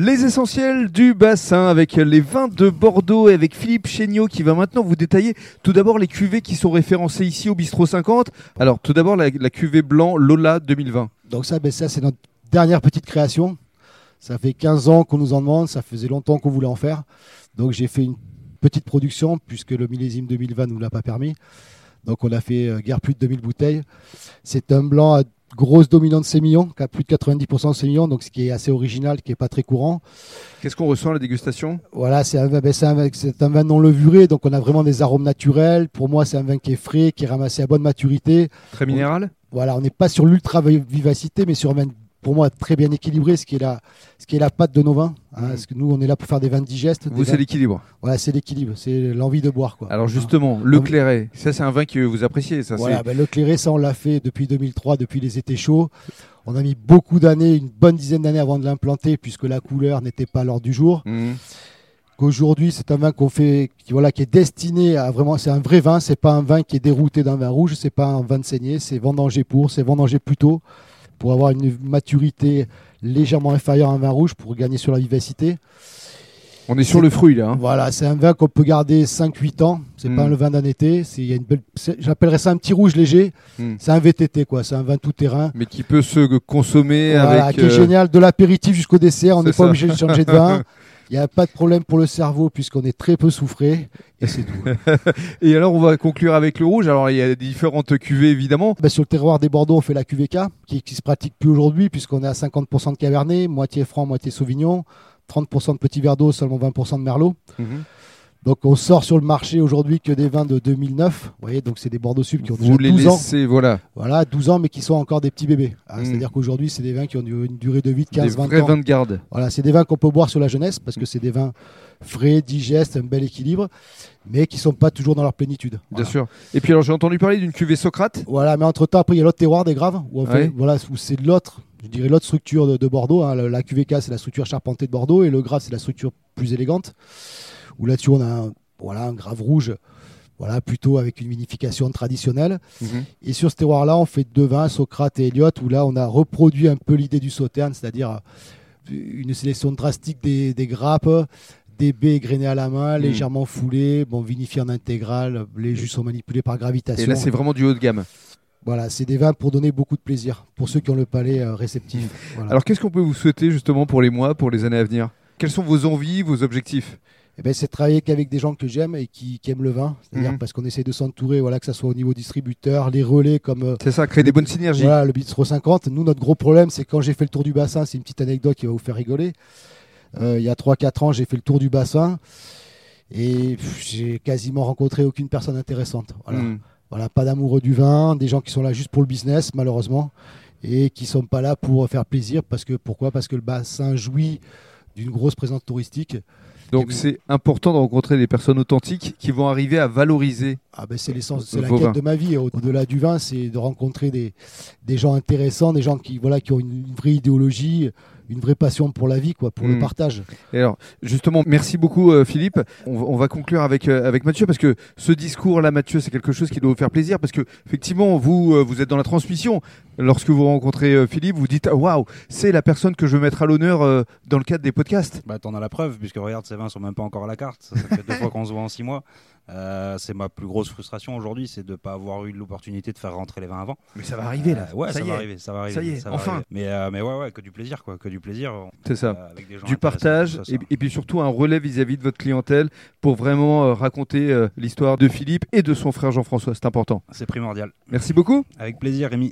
Les essentiels du bassin avec les vins de Bordeaux et avec Philippe Chéniaud qui va maintenant vous détailler tout d'abord les cuvées qui sont référencées ici au Bistrot 50. Alors tout d'abord la, cuvée blanc Lola 2020. Donc ça, ben ça c'est notre dernière petite création. Ça fait 15 ans qu'on nous en demande, ça faisait longtemps qu'on voulait en faire. Donc j'ai fait une petite production puisque le millésime 2020 ne nous l'a pas permis. Donc on a fait euh, guère plus de 2000 bouteilles. C'est un blanc à grosse dominante sémillon, qui a plus de 90% de sémillon, donc ce qui est assez original, qui n'est pas très courant. Qu'est-ce qu'on ressent à la dégustation? Voilà, c'est un, vin- ben, un un vin non levuré, donc on a vraiment des arômes naturels. Pour moi, c'est un vin qui est frais, qui est ramassé à bonne maturité. Très minéral? Voilà, on n'est pas sur l'ultra vi- vivacité, mais sur un vin, pour moi, très bien équilibré, ce qui est la, ce qui est la patte de nos vins. hein. Parce que nous, on est là pour faire des vins digestes. Vous vins- c'est l'équilibre. Voilà, c'est l'équilibre, c'est l'envie de boire. Quoi. Alors justement, le clairet, ça c'est un vin que vous appréciez. Ça, Voilà, ben, le clairé, ça on l'a fait depuis 2003, depuis les étés chauds. On a mis beaucoup d'années, une bonne dizaine d'années avant de l'implanter, puisque la couleur n'était pas l'ordre du jour. Mhm. Qu'aujourd'hui, c'est un vin qu'on fait, qui, voilà, qui est destiné à vraiment, c'est un vrai vin. C'est pas un vin qui est dérouté d'un vin rouge. C'est pas un vin de saignée. C'est vendanger pour, c'est vendanger plus tôt, pour avoir une maturité légèrement inférieure à un vin rouge, pour gagner sur la vivacité. On est sur le fruit là. hein. Voilà, c'est un vin qu'on peut garder 5-8 ans. C'est pas le vin d'un été. J'appellerais ça un petit rouge léger. Mm. C'est un VTT, quoi. C'est un vin tout terrain. Mais qui peut se consommer Voilà, avec. qui est euh, génial, de l'apéritif jusqu'au dessert. On n'est pas obligé de changer de vin. Il n'y a pas de problème pour le cerveau puisqu'on est très peu souffré. Et c'est tout. Et alors on va conclure avec le rouge. Alors il y a différentes cuvées évidemment. Ben, sur le terroir des Bordeaux, on fait la QVK, qui, qui se pratique plus aujourd'hui, puisqu'on est à 50% de Cabernet, moitié franc, moitié Sauvignon, 30% de petits verre d'eau, seulement 20% de Merlot. Mhm. Donc on sort sur le marché aujourd'hui que des vins de 2009. Vous voyez, donc c'est des Bordeaux Sud qui ont Vous les déjà 12 ans. laissez, voilà, Voilà, 12 ans, mais qui sont encore des petits bébés. Ah, Mm. C'est-à-dire qu'aujourd'hui, c'est des vins qui ont une durée de vie de des 15-20 vrais ans. vins de garde. Voilà, c'est des vins qu'on peut boire sur la jeunesse, parce que c'est des vins frais, digestes, un bel équilibre, mais qui sont pas toujours dans leur plénitude. Bien sûr. Et puis alors j'ai entendu parler d'une cuvée Socrate. Voilà, mais entre temps, après, il y a l'autre terroir des Graves, où, on fait- Ouais. voilà, où c'est l'autre, je dirais l'autre structure de, de Bordeaux. hein. La, la QVK, c'est la structure charpentée de Bordeaux, et le Grave, c'est la structure plus élégante. Où là-dessus, on a un, voilà, un Grave rouge, voilà, plutôt avec une vinification traditionnelle. Mhm. Et sur ce terroir-là, on fait deux vins, Socrate et Elliot, où là, on a reproduit un peu l'idée du sauterne, c'est-à-dire euh, une sélection drastique des, des grappes, des baies grainées à la main, Mm. légèrement foulées, bon, vinifiées en intégrale, les jus sont manipulés par gravitation. Et là c'est vraiment du haut de gamme. Voilà, c'est des vins pour donner beaucoup de plaisir, pour ceux qui ont le palais euh, réceptif. Voilà. Alors qu'est-ce qu'on peut vous souhaiter justement pour les mois, pour les années à venir? Quelles sont vos envies, vos objectifs? Eh ben, c'est de travailler qu'avec des gens que j'aime et qui, qui aiment le vin, c'est-à-dire Mhm. parce qu'on essaie de s'entourer, voilà, que ce soit au niveau distributeur, les relais comme euh, C'est ça, créer des bonnes synergies. Voilà, le Bistro 50. Nous, notre gros problème, c'est quand j'ai fait le tour du bassin, c'est une petite anecdote qui va vous faire rigoler. Euh, il y a 3-4 ans, j'ai fait le tour du bassin et j'ai quasiment rencontré aucune personne intéressante. Voilà. Mm. voilà, pas d'amoureux du vin, des gens qui sont là juste pour le business, malheureusement, et qui sont pas là pour faire plaisir. Parce que, pourquoi? Parce que le bassin jouit d'une grosse présence touristique. Donc c'est important de rencontrer des personnes authentiques qui vont arriver à valoriser. Ah ben c'est l'essence, c'est la quête de ma vie. Au- Au-delà du vin, c'est de rencontrer des, des gens intéressants, des gens qui voilà qui ont une, une vraie idéologie, une vraie passion pour la vie, quoi, pour le partage. Et alors, justement, merci beaucoup euh, Philippe. On, va- on va conclure avec, euh, avec Mathieu parce que ce discours-là, Mathieu, c'est quelque chose qui doit vous faire plaisir parce que effectivement, vous, euh, vous êtes dans la transmission. Lorsque vous rencontrez euh, Philippe, vous dites waouh, c'est la personne que je veux mettre à l'honneur euh, dans le cadre des podcasts. Bah, t'en as la preuve, puisque regarde, ces vins sont même pas encore à la carte. Ça, ça fait deux fois qu'on se voit en six mois. Euh, c'est ma plus grosse frustration aujourd'hui, c'est de ne pas avoir eu l'opportunité de faire rentrer les vins avant. Mais ça va arriver là. Euh, ouais, ça ça, y va est. arriver, ça va arriver. Ça y est, va enfin. arriver. Mais, euh, mais ouais, ouais, que du plaisir, quoi, que du plaisir. euh, C'est ça. avec des gens du partage ça, et puis surtout un relais vis-à-vis de votre clientèle pour vraiment euh, raconter euh, l'histoire de Philippe et de son frère Jean-François. C'est important. C'est primordial. Merci beaucoup. Avec plaisir, Rémi.